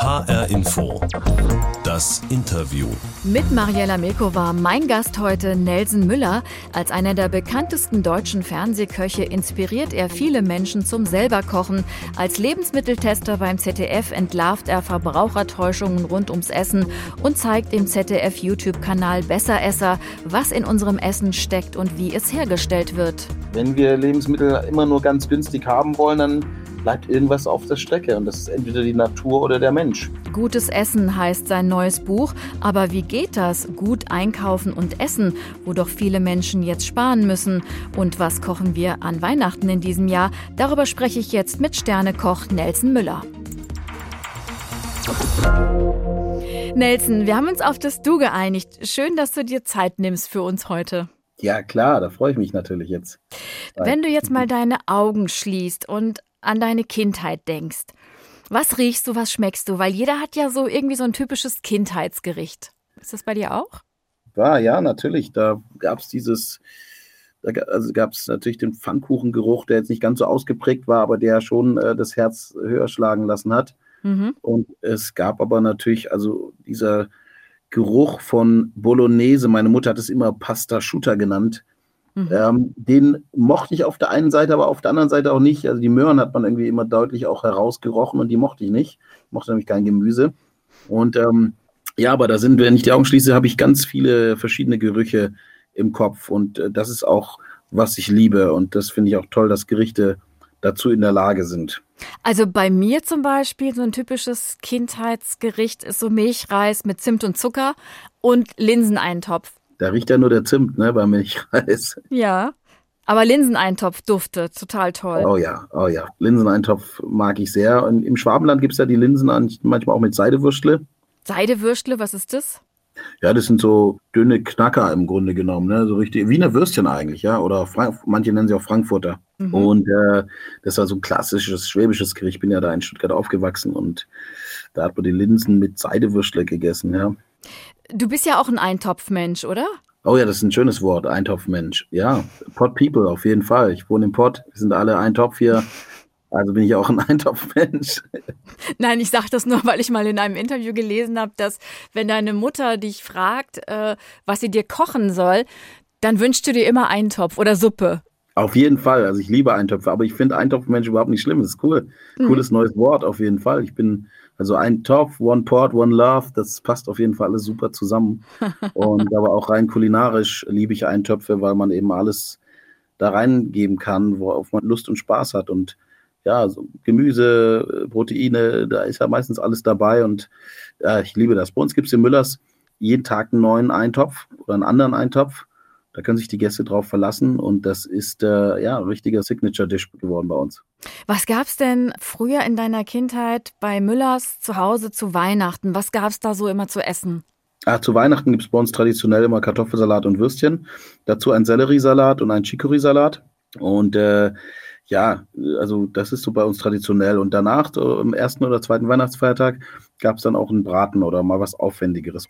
HR Info. Das Interview. Mit Mariella Milko war mein Gast heute Nelson Müller. Als einer der bekanntesten deutschen Fernsehköche inspiriert er viele Menschen zum selberkochen. Als Lebensmitteltester beim ZDF entlarvt er Verbrauchertäuschungen rund ums Essen und zeigt im ZDF YouTube-Kanal Besseresser, was in unserem Essen steckt und wie es hergestellt wird. Wenn wir Lebensmittel immer nur ganz günstig haben wollen, dann bleibt irgendwas auf der Strecke und das ist entweder die Natur oder der Mensch. Gutes Essen heißt sein neues Buch, aber wie geht das? Gut einkaufen und essen, wo doch viele Menschen jetzt sparen müssen. Und was kochen wir an Weihnachten in diesem Jahr? Darüber spreche ich jetzt mit Sternekoch Nelson Müller. Nelson, wir haben uns auf das Du geeinigt. Schön, dass du dir Zeit nimmst für uns heute. Ja, klar, da freue ich mich natürlich jetzt. Wenn du jetzt mal deine Augen schließt und an deine Kindheit denkst. Was riechst du, was schmeckst du? Weil jeder hat ja so irgendwie so ein typisches Kindheitsgericht. Ist das bei dir auch? War, ja, natürlich. Da gab es dieses, da also gab es natürlich den Pfannkuchengeruch, der jetzt nicht ganz so ausgeprägt war, aber der schon äh, das Herz höher schlagen lassen hat. Mhm. Und es gab aber natürlich, also dieser Geruch von Bolognese, meine Mutter hat es immer Pasta Schutter genannt, Mhm. Ähm, den mochte ich auf der einen Seite, aber auf der anderen Seite auch nicht. Also die Möhren hat man irgendwie immer deutlich auch herausgerochen und die mochte ich nicht. Ich mochte nämlich kein Gemüse. Und ähm, ja, aber da sind, wenn ich die Augen schließe, habe ich ganz viele verschiedene Gerüche im Kopf. Und äh, das ist auch, was ich liebe. Und das finde ich auch toll, dass Gerichte dazu in der Lage sind. Also bei mir zum Beispiel so ein typisches Kindheitsgericht ist so Milchreis mit Zimt und Zucker und Linseneintopf. Da riecht ja nur der Zimt, ne, beim Milchreis. Ja. Aber Linseneintopf duftet total toll. Oh ja, oh ja. Linseneintopf mag ich sehr. Und im Schwabenland gibt es ja die Linsen manchmal auch mit Seidewürstle. Seidewürstle, was ist das? Ja, das sind so dünne Knacker im Grunde genommen, ne? So richtig wie eine Würstchen eigentlich, ja. Oder Frank manche nennen sie auch Frankfurter. Mhm. Und äh, das war so ein klassisches schwäbisches Gericht. Ich bin ja da in Stuttgart aufgewachsen und da hat man die Linsen mit Seidewürstle gegessen, ja. Du bist ja auch ein Eintopfmensch, oder? Oh ja, das ist ein schönes Wort, Eintopfmensch. Ja, Pot People auf jeden Fall. Ich wohne im Pott, wir sind alle Eintopf hier. Also bin ich auch ein Eintopfmensch. Nein, ich sage das nur, weil ich mal in einem Interview gelesen habe, dass wenn deine Mutter dich fragt, äh, was sie dir kochen soll, dann wünschst du dir immer Eintopf oder Suppe. Auf jeden Fall. Also ich liebe Eintöpfe, aber ich finde Eintopfmensch überhaupt nicht schlimm. Das ist cool. Mhm. Cooles neues Wort auf jeden Fall. Ich bin also ein Topf, One Pot, One Love, das passt auf jeden Fall alles super zusammen. Und aber auch rein kulinarisch liebe ich Eintöpfe, weil man eben alles da reingeben kann, worauf man Lust und Spaß hat. Und ja, so Gemüse, Proteine, da ist ja meistens alles dabei und ja, ich liebe das. Bei uns gibt es in Müllers jeden Tag einen neuen Eintopf oder einen anderen Eintopf. Da können sich die Gäste drauf verlassen und das ist äh, ja ein richtiger Signature-Dish geworden bei uns. Was gab es denn früher in deiner Kindheit bei Müllers zu Hause zu Weihnachten? Was gab es da so immer zu essen? Ach, zu Weihnachten gibt es bei uns traditionell immer Kartoffelsalat und Würstchen. Dazu ein Selleriesalat und ein Chicory-Salat. Und äh, ja, also das ist so bei uns traditionell. Und danach, so im ersten oder zweiten Weihnachtsfeiertag, gab es dann auch einen Braten oder mal was Aufwendigeres.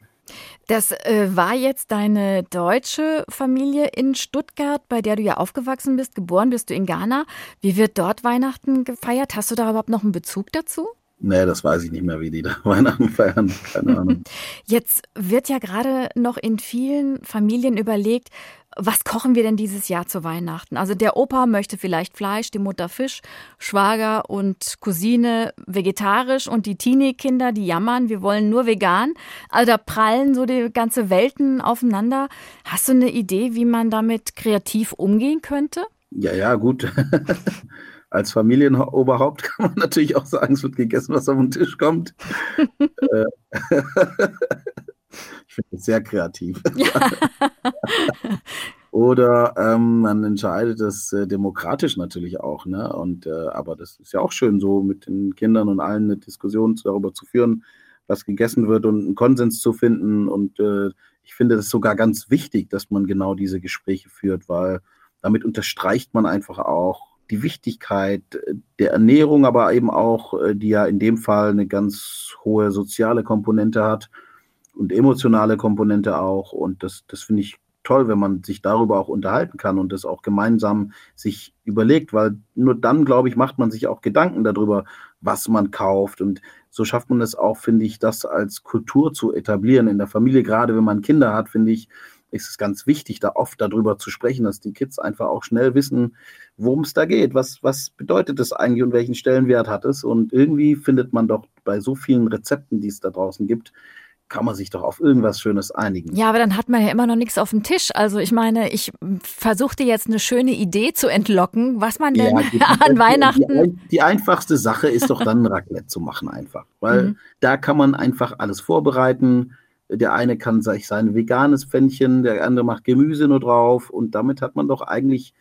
Das äh, war jetzt deine deutsche Familie in Stuttgart, bei der du ja aufgewachsen bist. Geboren bist du in Ghana. Wie wird dort Weihnachten gefeiert? Hast du da überhaupt noch einen Bezug dazu? Nee, das weiß ich nicht mehr, wie die da Weihnachten feiern. Keine Ahnung. Jetzt wird ja gerade noch in vielen Familien überlegt, was kochen wir denn dieses Jahr zu Weihnachten? Also der Opa möchte vielleicht Fleisch, die Mutter Fisch, Schwager und Cousine vegetarisch und die Teenie-Kinder, die jammern, wir wollen nur vegan. Also da prallen so die ganze Welten aufeinander. Hast du eine Idee, wie man damit kreativ umgehen könnte? Ja, ja, gut. Als Familienoberhaupt kann man natürlich auch sagen, es wird gegessen, was auf den Tisch kommt. Äh, ich finde es sehr kreativ. Ja. Oder ähm, man entscheidet das äh, demokratisch natürlich auch, ne? Und äh, aber das ist ja auch schön, so mit den Kindern und allen eine Diskussion darüber zu führen, was gegessen wird und einen Konsens zu finden. Und äh, ich finde es sogar ganz wichtig, dass man genau diese Gespräche führt, weil damit unterstreicht man einfach auch die Wichtigkeit der Ernährung, aber eben auch, äh, die ja in dem Fall eine ganz hohe soziale Komponente hat und emotionale Komponente auch. Und das, das finde ich toll, wenn man sich darüber auch unterhalten kann und das auch gemeinsam sich überlegt, weil nur dann, glaube ich, macht man sich auch Gedanken darüber, was man kauft. Und so schafft man es auch, finde ich, das als Kultur zu etablieren in der Familie. Gerade wenn man Kinder hat, finde ich, ist es ganz wichtig, da oft darüber zu sprechen, dass die Kids einfach auch schnell wissen, worum es da geht. Was, was bedeutet das eigentlich und welchen Stellenwert hat es? Und irgendwie findet man doch bei so vielen Rezepten, die es da draußen gibt, kann man sich doch auf irgendwas Schönes einigen. Ja, aber dann hat man ja immer noch nichts auf dem Tisch. Also ich meine, ich versuchte jetzt eine schöne Idee zu entlocken, was man denn ja, die, an die, Weihnachten. Die, die, einfachste Sache ist doch dann Raclette zu machen einfach, weil mhm. da kann man einfach alles vorbereiten. Der eine kann sich sein veganes Pfännchen, der andere macht Gemüse nur drauf und damit hat man doch eigentlich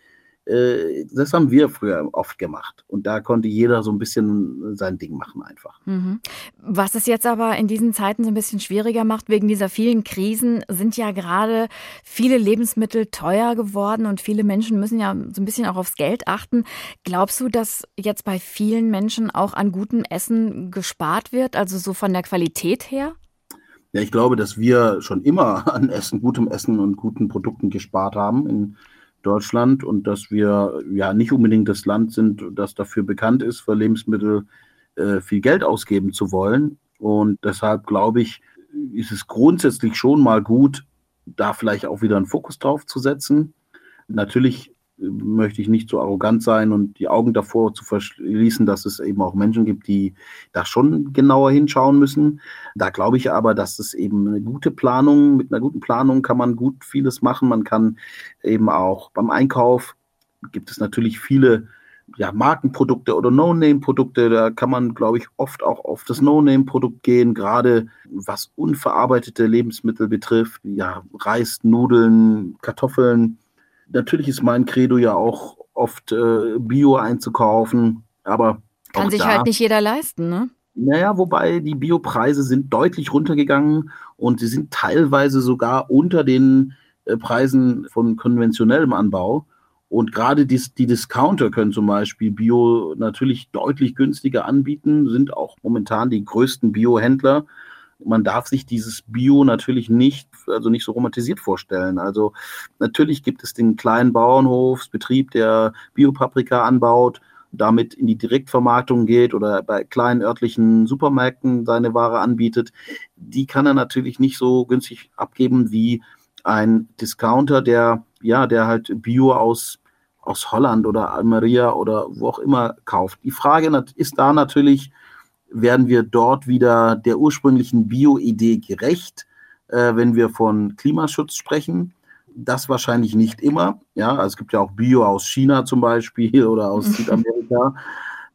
äh, das haben wir früher oft gemacht. Und da konnte jeder so ein bisschen sein Ding machen einfach. Mhm. Was es jetzt aber in diesen Zeiten so ein bisschen schwieriger macht, wegen dieser vielen Krisen, sind ja gerade viele Lebensmittel teuer geworden und viele Menschen müssen ja so ein bisschen auch aufs Geld achten. Glaubst du, dass jetzt bei vielen Menschen auch an gutem Essen gespart wird, also so von der Qualität her? Ja, ich glaube, dass wir schon immer an Essen, gutem Essen und guten Produkten gespart haben in Deutschland und dass wir ja nicht unbedingt das Land sind, das dafür bekannt ist, für Lebensmittel äh, viel Geld ausgeben zu wollen. Und deshalb glaube ich, ist es grundsätzlich schon mal gut, da vielleicht auch wieder einen Fokus drauf zu setzen. Natürlich möchte ich nicht so arrogant sein und die Augen davor zu verschließen, dass es eben auch Menschen gibt, die da schon genauer hinschauen müssen. Da glaube ich aber, dass es eben eine gute Planung, mit einer guten Planung kann man gut vieles machen. Man kann eben auch beim Einkauf gibt es natürlich viele ja, Markenprodukte oder No-Name-Produkte. Da kann man, glaube ich, oft auch auf das No-Name-Produkt gehen, gerade was unverarbeitete Lebensmittel betrifft. Ja, Reis, Nudeln, Kartoffeln natürlich ist mein Credo ja auch oft äh, Bio einzukaufen, aber. Kann sich da, halt nicht jeder leisten, ne? Naja, wobei die Biopreise sind deutlich runtergegangen und sie sind teilweise sogar unter den äh, Preisen von konventionellem Anbau. Und gerade die, die, Discounter können zum Beispiel Bio natürlich deutlich günstiger anbieten, sind auch momentan die größten Biohändler man darf sich dieses Bio natürlich nicht, also nicht so romantisiert vorstellen. Also natürlich gibt es den kleinen Bauernhofsbetrieb, der Biopaprika anbaut, damit in die Direktvermarktung geht oder bei kleinen örtlichen Supermärkten seine Ware anbietet. Die kann er natürlich nicht so günstig abgeben wie ein Discounter, der ja, der halt Bio aus aus Holland oder Almeria oder wo auch immer kauft. Die Frage ist da natürlich, werden wir dort wieder der ursprünglichen Bio-Idee gerecht, äh, wenn wir von Klimaschutz sprechen. Das wahrscheinlich nicht immer. Ja, also es gibt ja auch Bio aus China zum Beispiel oder aus Südamerika.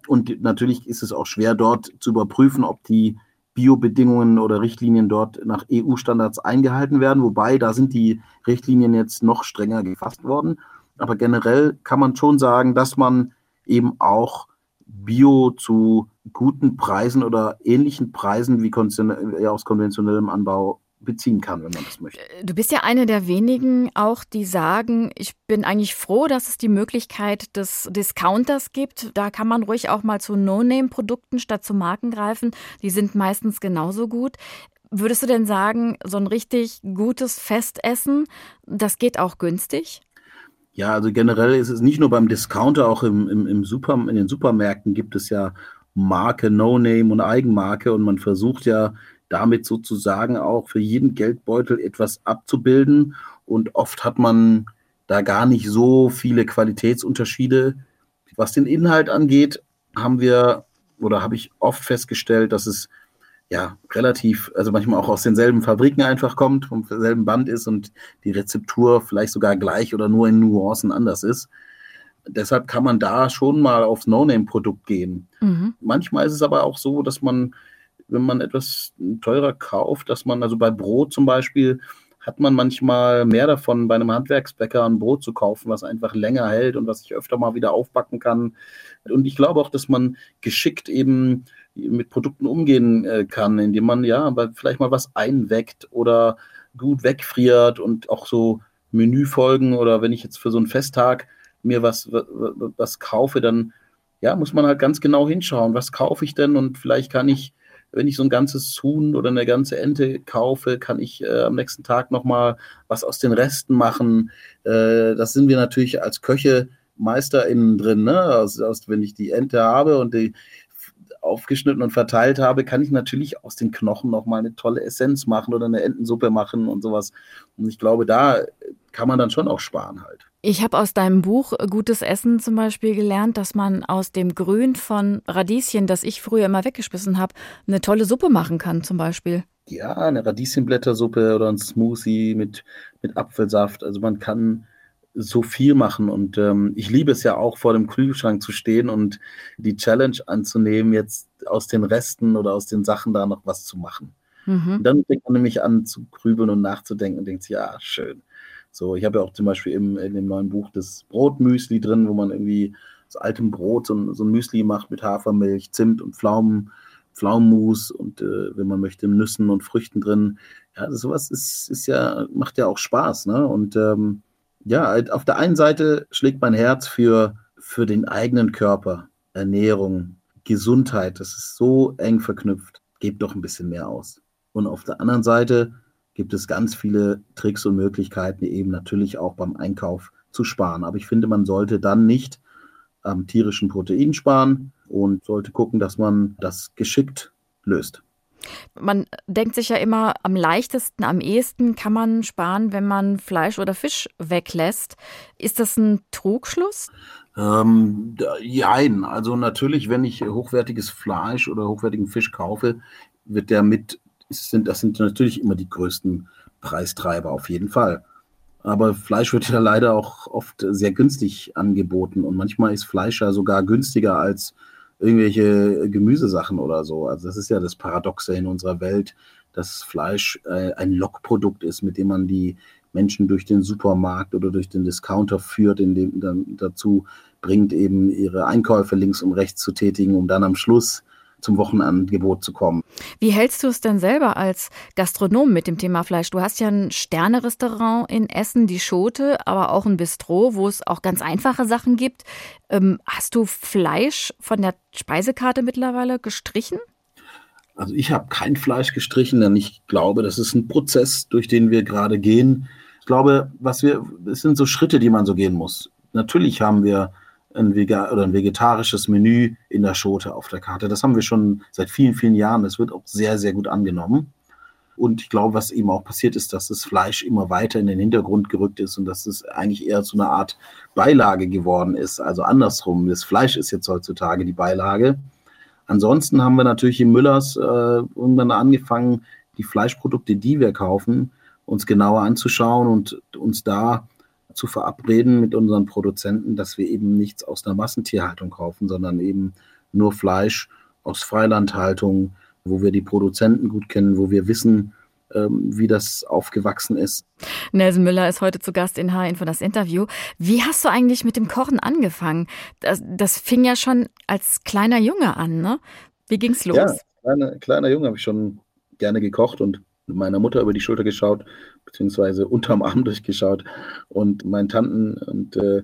Und natürlich ist es auch schwer, dort zu überprüfen, ob die Biobedingungen oder Richtlinien dort nach EU-Standards eingehalten werden. Wobei, da sind die Richtlinien jetzt noch strenger gefasst worden. Aber generell kann man schon sagen, dass man eben auch Bio zu guten Preisen oder ähnlichen Preisen wie aus konventionellem Anbau beziehen kann, wenn man das möchte. Du bist ja eine der wenigen auch, die sagen, ich bin eigentlich froh, dass es die Möglichkeit des Discounters gibt. Da kann man ruhig auch mal zu No-Name-Produkten statt zu Marken greifen. Die sind meistens genauso gut. Würdest du denn sagen, so ein richtig gutes Festessen, das geht auch günstig? Ja, also generell ist es nicht nur beim Discounter, auch im, im, im Super, in den Supermärkten gibt es ja Marke, No-Name und Eigenmarke und man versucht ja damit sozusagen auch für jeden Geldbeutel etwas abzubilden und oft hat man da gar nicht so viele Qualitätsunterschiede. Was den Inhalt angeht, haben wir oder habe ich oft festgestellt, dass es ja, relativ, also manchmal auch aus denselben Fabriken einfach kommt, vom selben Band ist und die Rezeptur vielleicht sogar gleich oder nur in Nuancen anders ist. Deshalb kann man da schon mal aufs No-Name-Produkt gehen. Mhm. Manchmal ist es aber auch so, dass man, wenn man etwas teurer kauft, dass man, also bei Brot zum Beispiel, hat man manchmal mehr davon, bei einem Handwerksbäcker ein Brot zu kaufen, was einfach länger hält und was ich öfter mal wieder aufbacken kann. Und ich glaube auch, dass man geschickt eben mit Produkten umgehen äh, kann, indem man ja vielleicht mal was einweckt oder gut wegfriert und auch so Menüfolgen oder wenn ich jetzt für so einen Festtag mir was, was, was kaufe, dann ja, muss man halt ganz genau hinschauen, was kaufe ich denn und vielleicht kann ich, wenn ich so ein ganzes Huhn oder eine ganze Ente kaufe, kann ich äh, am nächsten Tag nochmal was aus den Resten machen. Äh, das sind wir natürlich als Köche MeisterInnen drin, ne? Also, wenn ich die Ente habe und die aufgeschnitten und verteilt habe, kann ich natürlich aus den Knochen nochmal eine tolle Essenz machen oder eine Entensuppe machen und sowas. Und ich glaube, da kann man dann schon auch sparen halt. Ich habe aus deinem Buch Gutes Essen zum Beispiel gelernt, dass man aus dem Grün von Radieschen, das ich früher immer weggeschmissen habe, eine tolle Suppe machen kann zum Beispiel. Ja, eine Radieschenblättersuppe oder ein Smoothie mit, mit Apfelsaft. Also man kann so viel machen. Und ähm, ich liebe es ja auch, vor dem Kühlschrank zu stehen und die Challenge anzunehmen, jetzt aus den Resten oder aus den Sachen da noch was zu machen. Mhm. Und dann fängt man nämlich an zu grübeln und nachzudenken und denkt sich, ja, schön. So, ich habe ja auch zum Beispiel im, in dem neuen Buch das Brotmüsli drin, wo man irgendwie aus altem Brot so ein, so ein Müsli macht mit Hafermilch, Zimt und Pflaumen, Pflaumenmus und äh, wenn man möchte, Nüssen und Früchten drin. Ja, sowas ist, ist ja, macht ja auch Spaß, ne? Und ähm, ja, auf der einen Seite schlägt mein Herz für, für den eigenen Körper, Ernährung, Gesundheit. Das ist so eng verknüpft. Gebt doch ein bisschen mehr aus. Und auf der anderen Seite gibt es ganz viele Tricks und Möglichkeiten, eben natürlich auch beim Einkauf zu sparen. Aber ich finde, man sollte dann nicht am tierischen Protein sparen und sollte gucken, dass man das geschickt löst. Man denkt sich ja immer, am leichtesten, am ehesten kann man sparen, wenn man Fleisch oder Fisch weglässt. Ist das ein Trugschluss? Ähm, jein. Also natürlich, wenn ich hochwertiges Fleisch oder hochwertigen Fisch kaufe, wird der mit, sind, das sind natürlich immer die größten Preistreiber auf jeden Fall. Aber Fleisch wird ja leider auch oft sehr günstig angeboten und manchmal ist Fleisch ja sogar günstiger als irgendwelche Gemüsesachen oder so. Also das ist ja das Paradoxe in unserer Welt, dass Fleisch äh, ein Lockprodukt ist, mit dem man die Menschen durch den Supermarkt oder durch den Discounter führt, in dem dann dazu bringt, eben ihre Einkäufe links und rechts zu tätigen, um dann am Schluss zum Wochenangebot zu kommen. Wie hältst du es denn selber als Gastronom mit dem Thema Fleisch? Du hast ja ein Sternerestaurant in Essen, die Schote, aber auch ein Bistro, wo es auch ganz einfache Sachen gibt. Ähm, hast du Fleisch von der Speisekarte mittlerweile gestrichen? Also ich habe kein Fleisch gestrichen, denn ich glaube, das ist ein Prozess, durch den wir gerade gehen. Ich glaube, was wir, es sind so Schritte, die man so gehen muss. Natürlich haben wir ein, Vega oder ein vegetarisches Menü in der Schote auf der Karte. Das haben wir schon seit vielen, vielen Jahren. Das wird auch sehr, sehr gut angenommen. Und ich glaube, was eben auch passiert ist, dass das Fleisch immer weiter in den Hintergrund gerückt ist und dass es eigentlich eher zu einer Art Beilage geworden ist. Also andersrum, das Fleisch ist jetzt heutzutage die Beilage. Ansonsten haben wir natürlich im Müllers äh, irgendwann angefangen, die Fleischprodukte, die wir kaufen, uns genauer anzuschauen und uns da zu verabreden mit unseren Produzenten, dass wir eben nichts aus einer Massentierhaltung kaufen, sondern eben nur Fleisch aus Freilandhaltung, wo wir die Produzenten gut kennen, wo wir wissen, ähm, wie das aufgewachsen ist. Nelson Müller ist heute zu Gast in HN für das Interview. Wie hast du eigentlich mit dem Kochen angefangen? Das, das fing ja schon als kleiner Junge an, ne? Wie ging's los? Ja, kleiner, kleiner Junge habe ich schon gerne gekocht und meiner Mutter über die Schulter geschaut, beziehungsweise unterm Arm durchgeschaut. Und meinen Tanten und äh,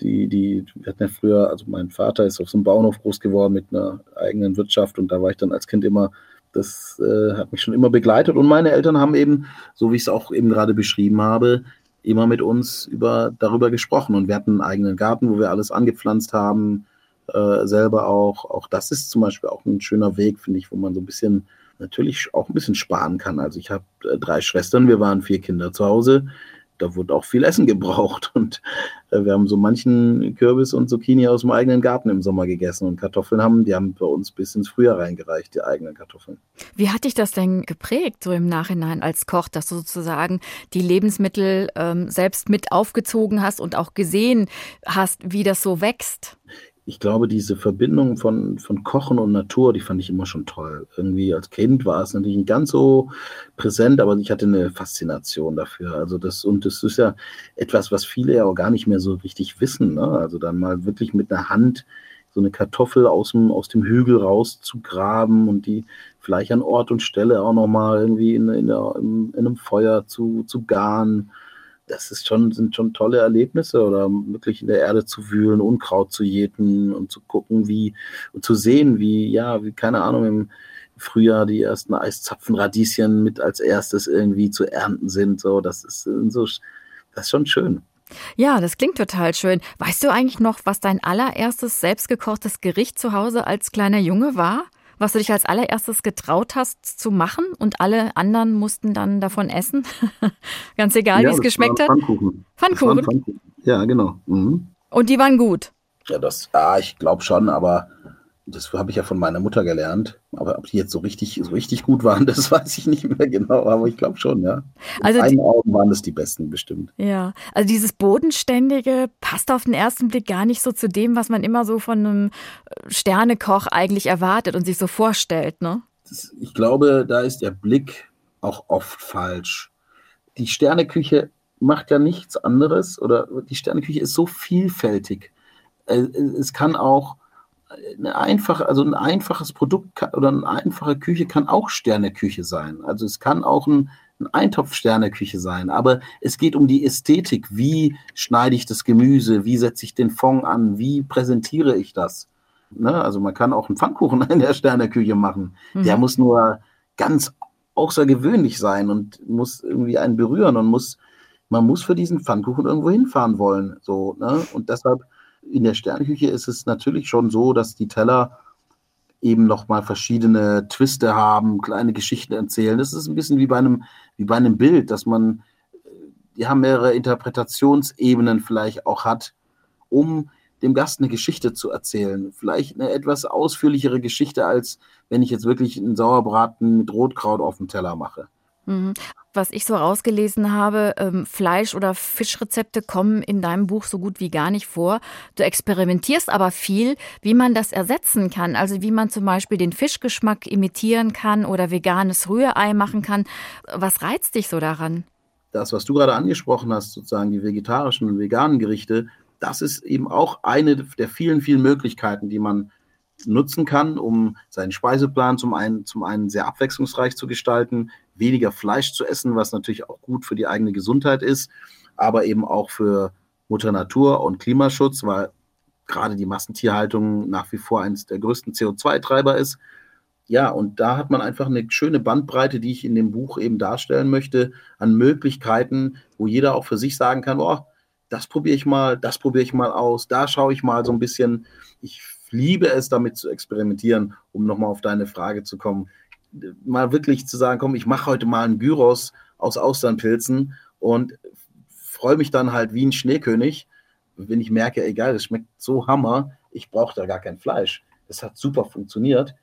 die, die, wir hatten ja früher, also mein Vater ist auf so einem Bauernhof groß geworden mit einer eigenen Wirtschaft und da war ich dann als Kind immer, das äh, hat mich schon immer begleitet. Und meine Eltern haben eben, so wie ich es auch eben gerade beschrieben habe, immer mit uns über, darüber gesprochen. Und wir hatten einen eigenen Garten, wo wir alles angepflanzt haben, äh, selber auch. Auch das ist zum Beispiel auch ein schöner Weg, finde ich, wo man so ein bisschen natürlich auch ein bisschen sparen kann. Also ich habe äh, drei Schwestern, wir waren vier Kinder zu Hause. Da wurde auch viel Essen gebraucht und äh, wir haben so manchen Kürbis und Zucchini aus dem eigenen Garten im Sommer gegessen und Kartoffeln haben, die haben bei uns bis ins Frühjahr reingereicht, die eigenen Kartoffeln. Wie hat dich das denn geprägt, so im Nachhinein als Koch, dass du sozusagen die Lebensmittel ähm, selbst mit aufgezogen hast und auch gesehen hast, wie das so wächst? Ich glaube, diese Verbindung von, von Kochen und Natur, die fand ich immer schon toll. Irgendwie als Kind war es natürlich nicht ganz so präsent, aber ich hatte eine Faszination dafür. Also das, und das ist ja etwas, was viele ja auch gar nicht mehr so richtig wissen. Ne? Also dann mal wirklich mit einer Hand so eine Kartoffel aus dem, aus dem Hügel rauszugraben und die vielleicht an Ort und Stelle auch nochmal irgendwie in, in, in, in einem Feuer zu, zu garen das ist schon, sind schon tolle Erlebnisse oder wirklich in der Erde zu wühlen, Unkraut zu jäten und zu gucken, wie, und zu sehen, wie, ja, wie, keine Ahnung, im Frühjahr die ersten Eiszapfenradieschen mit als erstes irgendwie zu ernten sind. So, das ist so, das ist schon schön. Ja, das klingt total schön. Weißt du eigentlich noch, was dein allererstes selbstgekochtes Gericht zu Hause als kleiner Junge war? Was du dich als allererstes getraut hast zu machen und alle anderen mussten dann davon essen? Ganz egal, ja, wie es geschmeckt hat. Pfannkuchen. Pfannkuchen. Pfannkuchen. Ja, genau. Mhm. Und die waren gut. Ja, das, ah, ich glaube schon, aber das habe ich ja von meiner Mutter gelernt. Aber ob die jetzt so richtig, so richtig gut waren, das weiß ich nicht mehr genau. Aber ich glaube schon, ja. In also meinen Augen waren das die besten bestimmt. Ja, also dieses Bodenständige passt auf den ersten Blick gar nicht so zu dem, was man immer so von einem Sternekoch eigentlich erwartet und sich so vorstellt, ne? Das, ich glaube, da ist der Blick auch oft falsch. Die Sterneküche macht ja nichts anderes oder die Sterneküche ist so vielfältig. Äh, es kann auch eine einfache, also ein einfaches Produkt oder eine einfache Küche kann auch Sterneküche sein. Also es kann auch ein, ein Eintopf Sterneküche sein. Aber es geht um die Ästhetik. Wie schneide ich das Gemüse? Wie setze ich den Fond an? Wie präsentiere ich das? Ne? Also man kann auch einen Pfannkuchen in der Sterneküche machen. Mhm. Der muss nur ganz außergewöhnlich sein und muss irgendwie einen berühren und muss, man muss für diesen Pfannkuchen irgendwo hinfahren wollen. So, ne? Und deshalb in der Sterneküche ist es natürlich schon so, dass die Teller eben nochmal verschiedene Twiste haben, kleine Geschichten erzählen. Das ist ein bisschen wie bei einem, wie bei einem Bild, dass man ja mehrere Interpretationsebenen vielleicht auch hat, um dem Gast eine Geschichte zu erzählen. Vielleicht eine etwas ausführlichere Geschichte, als wenn ich jetzt wirklich einen Sauerbraten mit Rotkraut auf dem Teller mache. Mhm. Was ich so rausgelesen habe, ähm, Fleisch- oder Fischrezepte kommen in deinem Buch so gut wie gar nicht vor. Du experimentierst aber viel, wie man das ersetzen kann. Also wie man zum Beispiel den Fischgeschmack imitieren kann oder veganes Rührei machen kann. Was reizt dich so daran? Das, was du gerade angesprochen hast, sozusagen die vegetarischen und veganen Gerichte, das ist eben auch eine der vielen, vielen Möglichkeiten, die man nutzen kann, um seinen Speiseplan zum einen, zum einen sehr abwechslungsreich zu gestalten, weniger Fleisch zu essen, was natürlich auch gut für die eigene Gesundheit ist, aber eben auch für Mutter Natur und Klimaschutz, weil gerade die Massentierhaltung nach wie vor eines der größten CO2-Treiber ist. Ja, und da hat man einfach eine schöne Bandbreite, die ich in dem Buch eben darstellen möchte, an Möglichkeiten, wo jeder auch für sich sagen kann, oh, das probiere ich mal, das probiere ich mal aus, da schaue ich mal so ein bisschen. Ich liebe es, damit zu experimentieren, um nochmal auf deine Frage zu kommen mal wirklich zu sagen, komm, ich mache heute mal einen Gyros aus Austernpilzen und freue mich dann halt wie ein Schneekönig, wenn ich merke, egal, das schmeckt so Hammer, ich brauche da gar kein Fleisch. Das hat super funktioniert.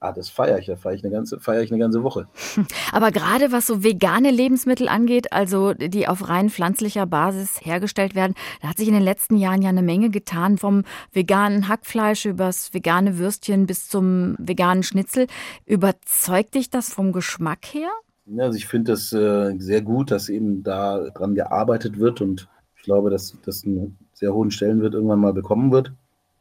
Ah, das feiere ich, da feiere ich, eine ganze, feiere ich eine ganze Woche. Aber gerade was so vegane Lebensmittel angeht, also die auf rein pflanzlicher Basis hergestellt werden, da hat sich in den letzten Jahren ja eine Menge getan, vom veganen Hackfleisch übers vegane Würstchen bis zum veganen Schnitzel. Überzeugt dich das vom Geschmack her? Ja, also ich finde das äh, sehr gut, dass eben da dran gearbeitet wird und ich glaube, dass das einen sehr hohen Stellenwert irgendwann mal bekommen wird.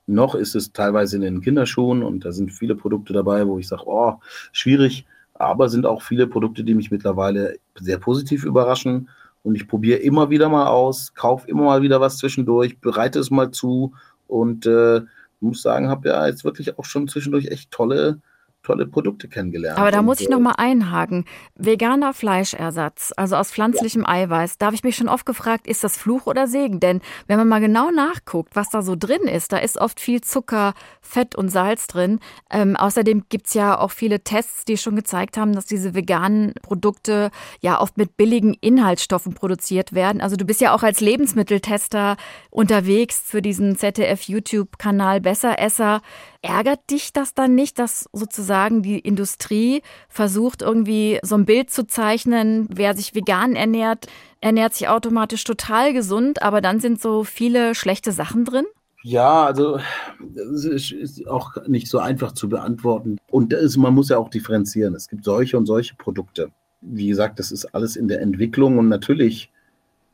Noch ist es teilweise in den Kinderschuhen und da sind viele Produkte dabei, wo ich sage, oh, schwierig. Aber sind auch viele Produkte, die mich mittlerweile sehr positiv überraschen. Und ich probiere immer wieder mal aus, kaufe immer mal wieder was zwischendurch, bereite es mal zu und äh, muss sagen, habe ja jetzt wirklich auch schon zwischendurch echt tolle tolle Produkte kennengelernt. Aber da muss ich noch mal einhaken. Veganer Fleischersatz, also aus pflanzlichem ja. Eiweiß. Da habe ich mich schon oft gefragt, ist das Fluch oder Segen? Denn wenn man mal genau nachguckt, was da so drin ist, da ist oft viel Zucker, Fett und Salz drin. Ähm, außerdem gibt es ja auch viele Tests, die schon gezeigt haben, dass diese veganen Produkte ja oft mit billigen Inhaltsstoffen produziert werden. Also du bist ja auch als Lebensmitteltester unterwegs für diesen ZDF-YouTube-Kanal Besseresser. Ärgert dich das dann nicht, dass sozusagen die Industrie versucht, irgendwie so ein Bild zu zeichnen, wer sich vegan ernährt, ernährt sich automatisch total gesund, aber dann sind so viele schlechte Sachen drin? Ja, also das ist auch nicht so einfach zu beantworten. Und ist, man muss ja auch differenzieren. Es gibt solche und solche Produkte. Wie gesagt, das ist alles in der Entwicklung und natürlich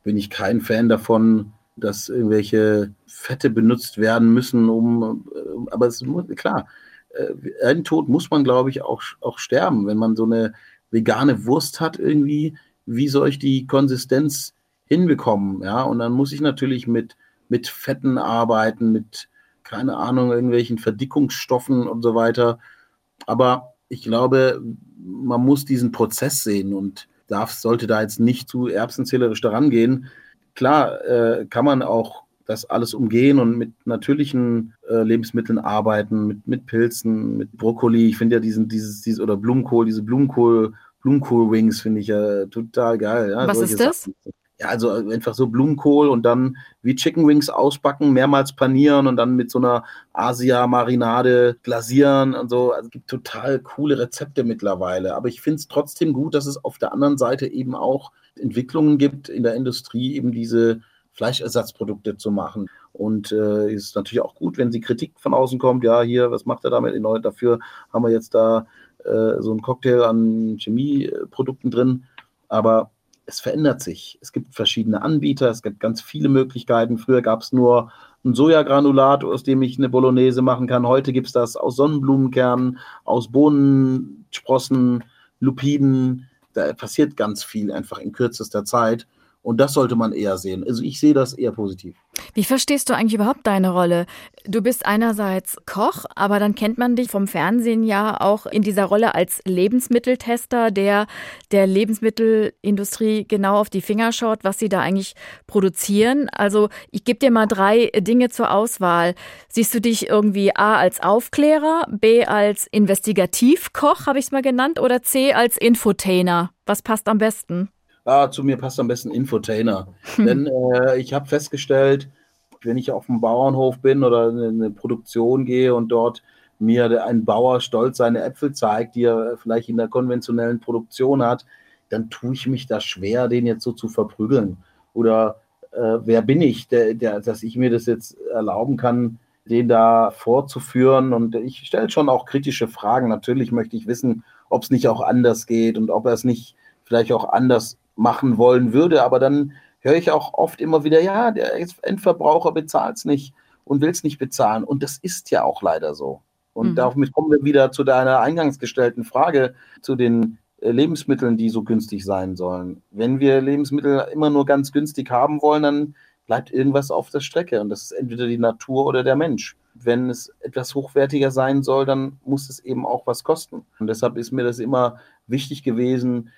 bin ich kein Fan davon, dass irgendwelche Fette benutzt werden müssen, um, äh, aber es klar, äh, ein Tod muss man, glaube ich, auch, auch sterben. Wenn man so eine vegane Wurst hat irgendwie, wie soll ich die Konsistenz hinbekommen? Ja, und dann muss ich natürlich mit, mit Fetten arbeiten, mit, keine Ahnung, irgendwelchen Verdickungsstoffen und so weiter. Aber ich glaube, man muss diesen Prozess sehen und darf, sollte da jetzt nicht zu erbsenzählerisch daran gehen, klar äh, kann man auch das alles umgehen und mit natürlichen äh, Lebensmitteln arbeiten, mit, mit Pilzen, mit Brokkoli. Ich finde ja diesen, dieses, dieses, oder Blumenkohl, diese Blumenkohl, Blumenkohl-Wings finde ich ja total geil. Ja, Was ist das? Sachen. Ja, also einfach so Blumenkohl und dann wie Chicken Wings ausbacken, mehrmals panieren und dann mit so einer Asia-Marinade glasieren und so. Also es gibt total coole Rezepte mittlerweile. Aber ich finde es trotzdem gut, dass es auf der anderen Seite eben auch Entwicklungen gibt in der Industrie, eben diese Fleischersatzprodukte zu machen. Und äh, ist natürlich auch gut, wenn sie Kritik von außen kommt, ja, hier, was macht er damit? Dafür haben wir jetzt da äh, so einen Cocktail an Chemieprodukten drin. Aber es verändert sich. Es gibt verschiedene Anbieter, es gibt ganz viele Möglichkeiten. Früher gab es nur ein Sojagranulat, aus dem ich eine Bolognese machen kann. Heute gibt es das aus Sonnenblumenkernen, aus Bohnensprossen, Lupinen. Da passiert ganz viel einfach in kürzester Zeit. Und das sollte man eher sehen. Also ich sehe das eher positiv. Wie verstehst du eigentlich überhaupt deine Rolle? Du bist einerseits Koch, aber dann kennt man dich vom Fernsehen ja auch in dieser Rolle als Lebensmitteltester, der der Lebensmittelindustrie genau auf die Finger schaut, was sie da eigentlich produzieren. Also ich gebe dir mal drei Dinge zur Auswahl. Siehst du dich irgendwie A als Aufklärer, B als Investigativkoch, habe ich es mal genannt, oder C als Infotainer? Was passt am besten? Ah, zu mir passt am besten Infotainer. Hm. Denn äh, ich habe festgestellt, wenn ich auf dem Bauernhof bin oder in eine Produktion gehe und dort mir ein Bauer stolz seine Äpfel zeigt, die er vielleicht in der konventionellen Produktion hat, dann tue ich mich da schwer, den jetzt so zu verprügeln. Oder äh, wer bin ich, der, der, dass ich mir das jetzt erlauben kann, den da vorzuführen. Und ich stelle schon auch kritische Fragen. Natürlich möchte ich wissen, ob es nicht auch anders geht und ob er es nicht vielleicht auch anders machen wollen würde. Aber dann höre ich auch oft immer wieder, ja, der Endverbraucher bezahlt es nicht und will es nicht bezahlen. Und das ist ja auch leider so. Und mhm. damit kommen wir wieder zu deiner eingangs gestellten Frage zu den äh, Lebensmitteln, die so günstig sein sollen. Wenn wir Lebensmittel immer nur ganz günstig haben wollen, dann bleibt irgendwas auf der Strecke. Und das ist entweder die Natur oder der Mensch. Wenn es etwas hochwertiger sein soll, dann muss es eben auch was kosten. Und deshalb ist mir das immer wichtig gewesen,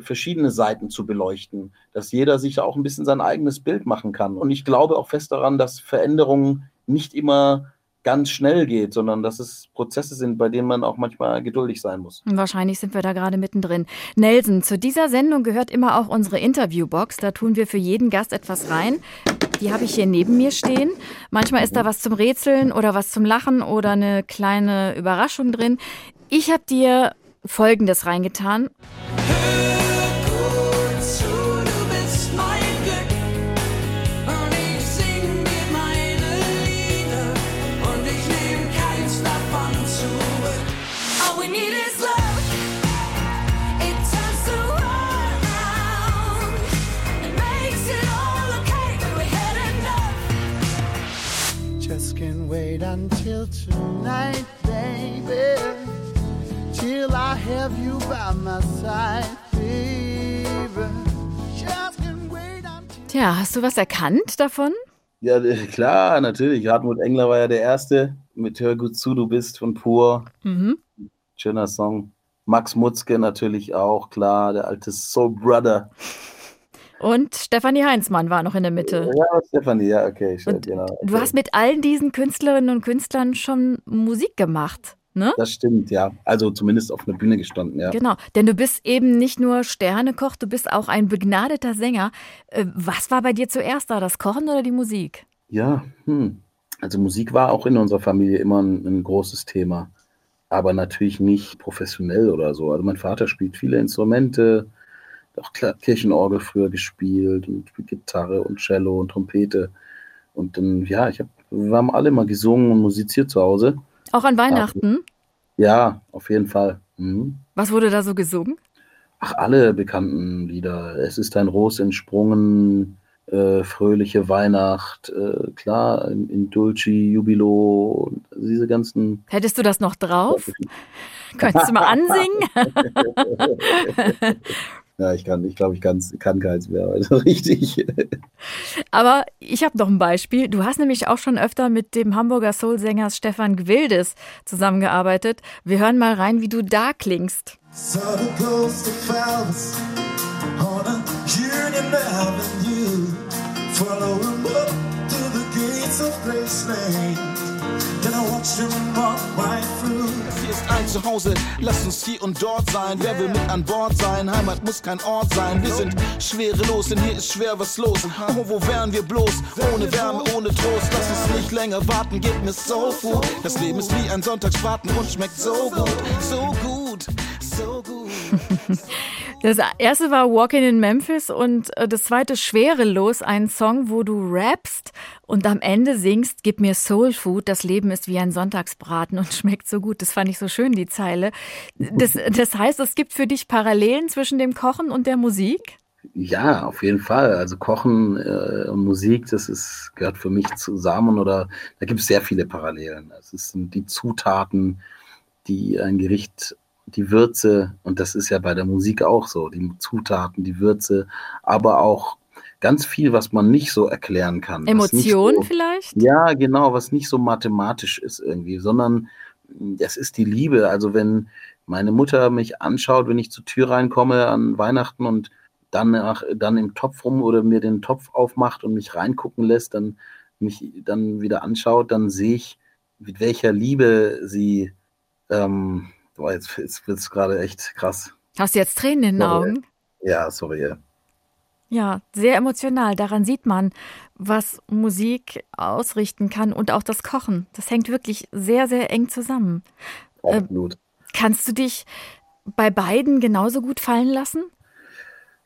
verschiedene Seiten zu beleuchten, dass jeder sich auch ein bisschen sein eigenes Bild machen kann. Und ich glaube auch fest daran, dass Veränderungen nicht immer ganz schnell geht, sondern dass es Prozesse sind, bei denen man auch manchmal geduldig sein muss. Wahrscheinlich sind wir da gerade mittendrin. Nelson, zu dieser Sendung gehört immer auch unsere Interviewbox. Da tun wir für jeden Gast etwas rein. Die habe ich hier neben mir stehen. Manchmal ist da was zum Rätseln oder was zum Lachen oder eine kleine Überraschung drin. Ich habe dir Folgendes reingetan. Wait until tonight, baby, till I have you by my side, baby. Tja, hast du was erkannt davon? Ja, klar, natürlich. Hartmut Engler war ja der Erste mit Hör gut zu, du bist von Pur. Mhm. Schöner Song. Max Mutzke natürlich auch, klar, der alte Soul Brother. Und Stefanie Heinzmann war noch in der Mitte. Ja, Stefanie, ja, okay. Stimmt, genau. Du hast mit all diesen Künstlerinnen und Künstlern schon Musik gemacht. Ne? Das stimmt, ja. Also zumindest auf einer Bühne gestanden, ja. Genau, denn du bist eben nicht nur Sternekoch, du bist auch ein begnadeter Sänger. Äh, was war bei dir zuerst da, das Kochen oder die Musik? Ja, hm. also Musik war auch in unserer Familie immer ein, ein großes Thema, aber natürlich nicht professionell oder so. Also mein Vater spielt viele Instrumente, auch Kirchenorgel früher gespielt und Gitarre und Cello und Trompete. Und dann, ja, ich hab, wir haben alle mal gesungen und musiziert zu Hause. Auch an Weihnachten? Ja, auf jeden Fall. Mhm. Was wurde da so gesungen? Ach, alle bekannten Lieder. Es ist ein Ros entsprungen, äh, fröhliche Weihnacht, äh, klar, in, in Dulci, Jubilo, diese ganzen. Hättest du das noch drauf? Könntest du mal ansingen? Ja, ich kann, ich glaube, ich kann, kann keins mehr. Also richtig. Aber ich habe noch ein Beispiel. Du hast nämlich auch schon öfter mit dem Hamburger Soul-Sänger Stefan Gwildes zusammengearbeitet. Wir hören mal rein, wie du da klingst. So Union Avenue, following up to the so Graceland. Then I watch them walk right through. Ist ein Zuhause, lass uns hier und dort sein. Wer will mit an Bord sein? Heimat muss kein Ort sein. Wir sind schwerelos, denn hier ist schwer was los. Oh, wo wären wir bloß? Ohne Wärme, ohne Trost. Lass uns nicht länger warten, gib mir so Food. Das Leben ist wie ein Sonntagsbraten und schmeckt so gut, so gut, so gut. Das erste war Walking in Memphis und äh, das zweite Schwerelos, ein Song, wo du rappst und am Ende singst, gib mir Soul Food, das Leben ist wie ein Sonntagsbraten und schmeckt so gut. Das fand ich so schön, die Zeile. Das, das heißt, es gibt für dich Parallelen zwischen dem Kochen und der Musik? Ja, auf jeden Fall. Also Kochen äh, und Musik, das ist, gehört für mich zusammen oder da gibt es sehr viele Parallelen. Es sind die Zutaten, die ein Gericht die Würze, und das ist ja bei der Musik auch so, die Zutaten, die Würze, aber auch ganz viel, was man nicht so erklären kann. Emotionen so, vielleicht? Ja, genau, was nicht so mathematisch ist irgendwie, sondern das ist die Liebe. Also wenn meine Mutter mich anschaut, wenn ich zur Tür reinkomme an Weihnachten und dann, nach, dann im Topf rum oder mir den Topf aufmacht und mich reingucken lässt, dann mich dann wieder anschaut, dann sehe ich, mit welcher Liebe sie ähm, Boah, jetzt, jetzt wird es gerade echt krass. Hast du jetzt Tränen in den sorry. Augen? Ja, sorry. Ja, sehr emotional. Daran sieht man, was Musik ausrichten kann und auch das Kochen. Das hängt wirklich sehr, sehr eng zusammen. Absolut. Äh, kannst du dich bei beiden genauso gut fallen lassen?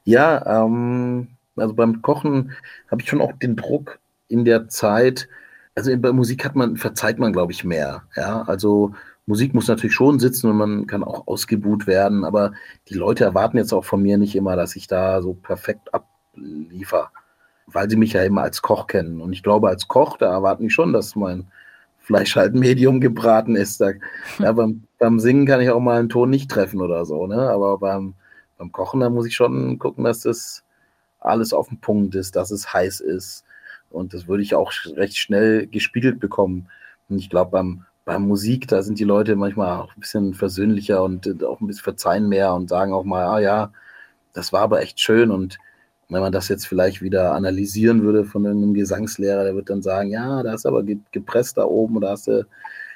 Ja, ähm, also beim Kochen habe ich schon auch den Druck in der Zeit. Also bei Musik hat man, verzeiht man, glaube ich, mehr. Ja, also Musik muss natürlich schon sitzen und man kann auch ausgebuht werden, aber die Leute erwarten jetzt auch von mir nicht immer, dass ich da so perfekt abliefer, weil sie mich ja immer als Koch kennen. Und ich glaube, als Koch, da erwarten die schon, dass mein Fleisch halt medium gebraten ist. Da, ja, beim, beim, Singen kann ich auch mal einen Ton nicht treffen oder so, ne? aber beim, beim Kochen, da muss ich schon gucken, dass das alles auf dem Punkt ist, dass es heiß ist. Und das würde ich auch recht schnell gespiegelt bekommen. Und ich glaube, beim bei Musik, da sind die Leute manchmal auch ein bisschen versöhnlicher und äh, auch ein bisschen verzeihen mehr und sagen auch mal, ah ja, das war aber echt schön. Und wenn man das jetzt vielleicht wieder analysieren würde von irgendeinem Gesangslehrer, der wird dann sagen, ja, da hast du aber gepresst da oben oder hast du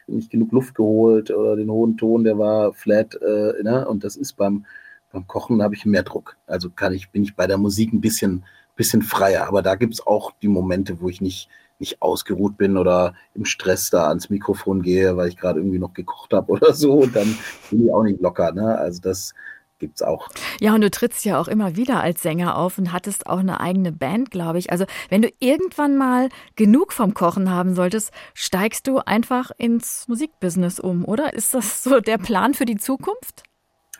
nicht genug Luft geholt oder den hohen Ton, der war flat. Äh, ne? Und das ist beim, beim Kochen, habe ich mehr Druck. Also kann ich, bin ich bei der Musik ein bisschen, bisschen freier. Aber da gibt es auch die Momente, wo ich nicht nicht ausgeruht bin oder im Stress da ans Mikrofon gehe, weil ich gerade irgendwie noch gekocht habe oder so, und dann bin ich auch nicht locker. Ne? Also das gibt's auch. Ja, und du trittst ja auch immer wieder als Sänger auf und hattest auch eine eigene Band, glaube ich. Also wenn du irgendwann mal genug vom Kochen haben solltest, steigst du einfach ins Musikbusiness um, oder? Ist das so der Plan für die Zukunft?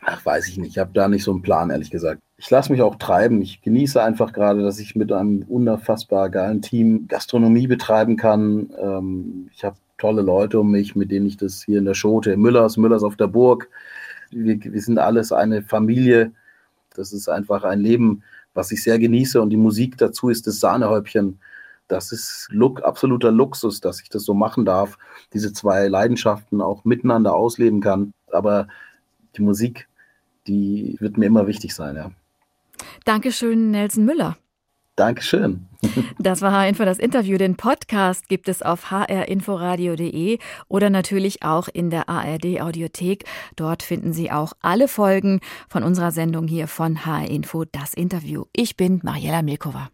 Ach, weiß ich nicht. Ich habe da nicht so einen Plan, ehrlich gesagt. Ich lasse mich auch treiben. Ich genieße einfach gerade, dass ich mit einem unfassbar geilen Team Gastronomie betreiben kann. Ähm, ich habe tolle Leute um mich, mit denen ich das hier in der Schote, Müllers, Müllers auf der Burg. Wir, wir sind alles eine Familie. Das ist einfach ein Leben, was ich sehr genieße. Und die Musik dazu ist das Sahnehäubchen. Das ist Look, absoluter Luxus, dass ich das so machen darf, diese zwei Leidenschaften auch miteinander ausleben kann. Aber die Musik die wird mir immer wichtig sein, ja. Dankeschön, Nelson Müller. Dankeschön. Das war H-Info das Interview. Den Podcast gibt es auf hrinforadio.de oder natürlich auch in der ARD Audiothek. Dort finden Sie auch alle Folgen von unserer Sendung hier von HR Info das Interview. Ich bin Mariella Milkova.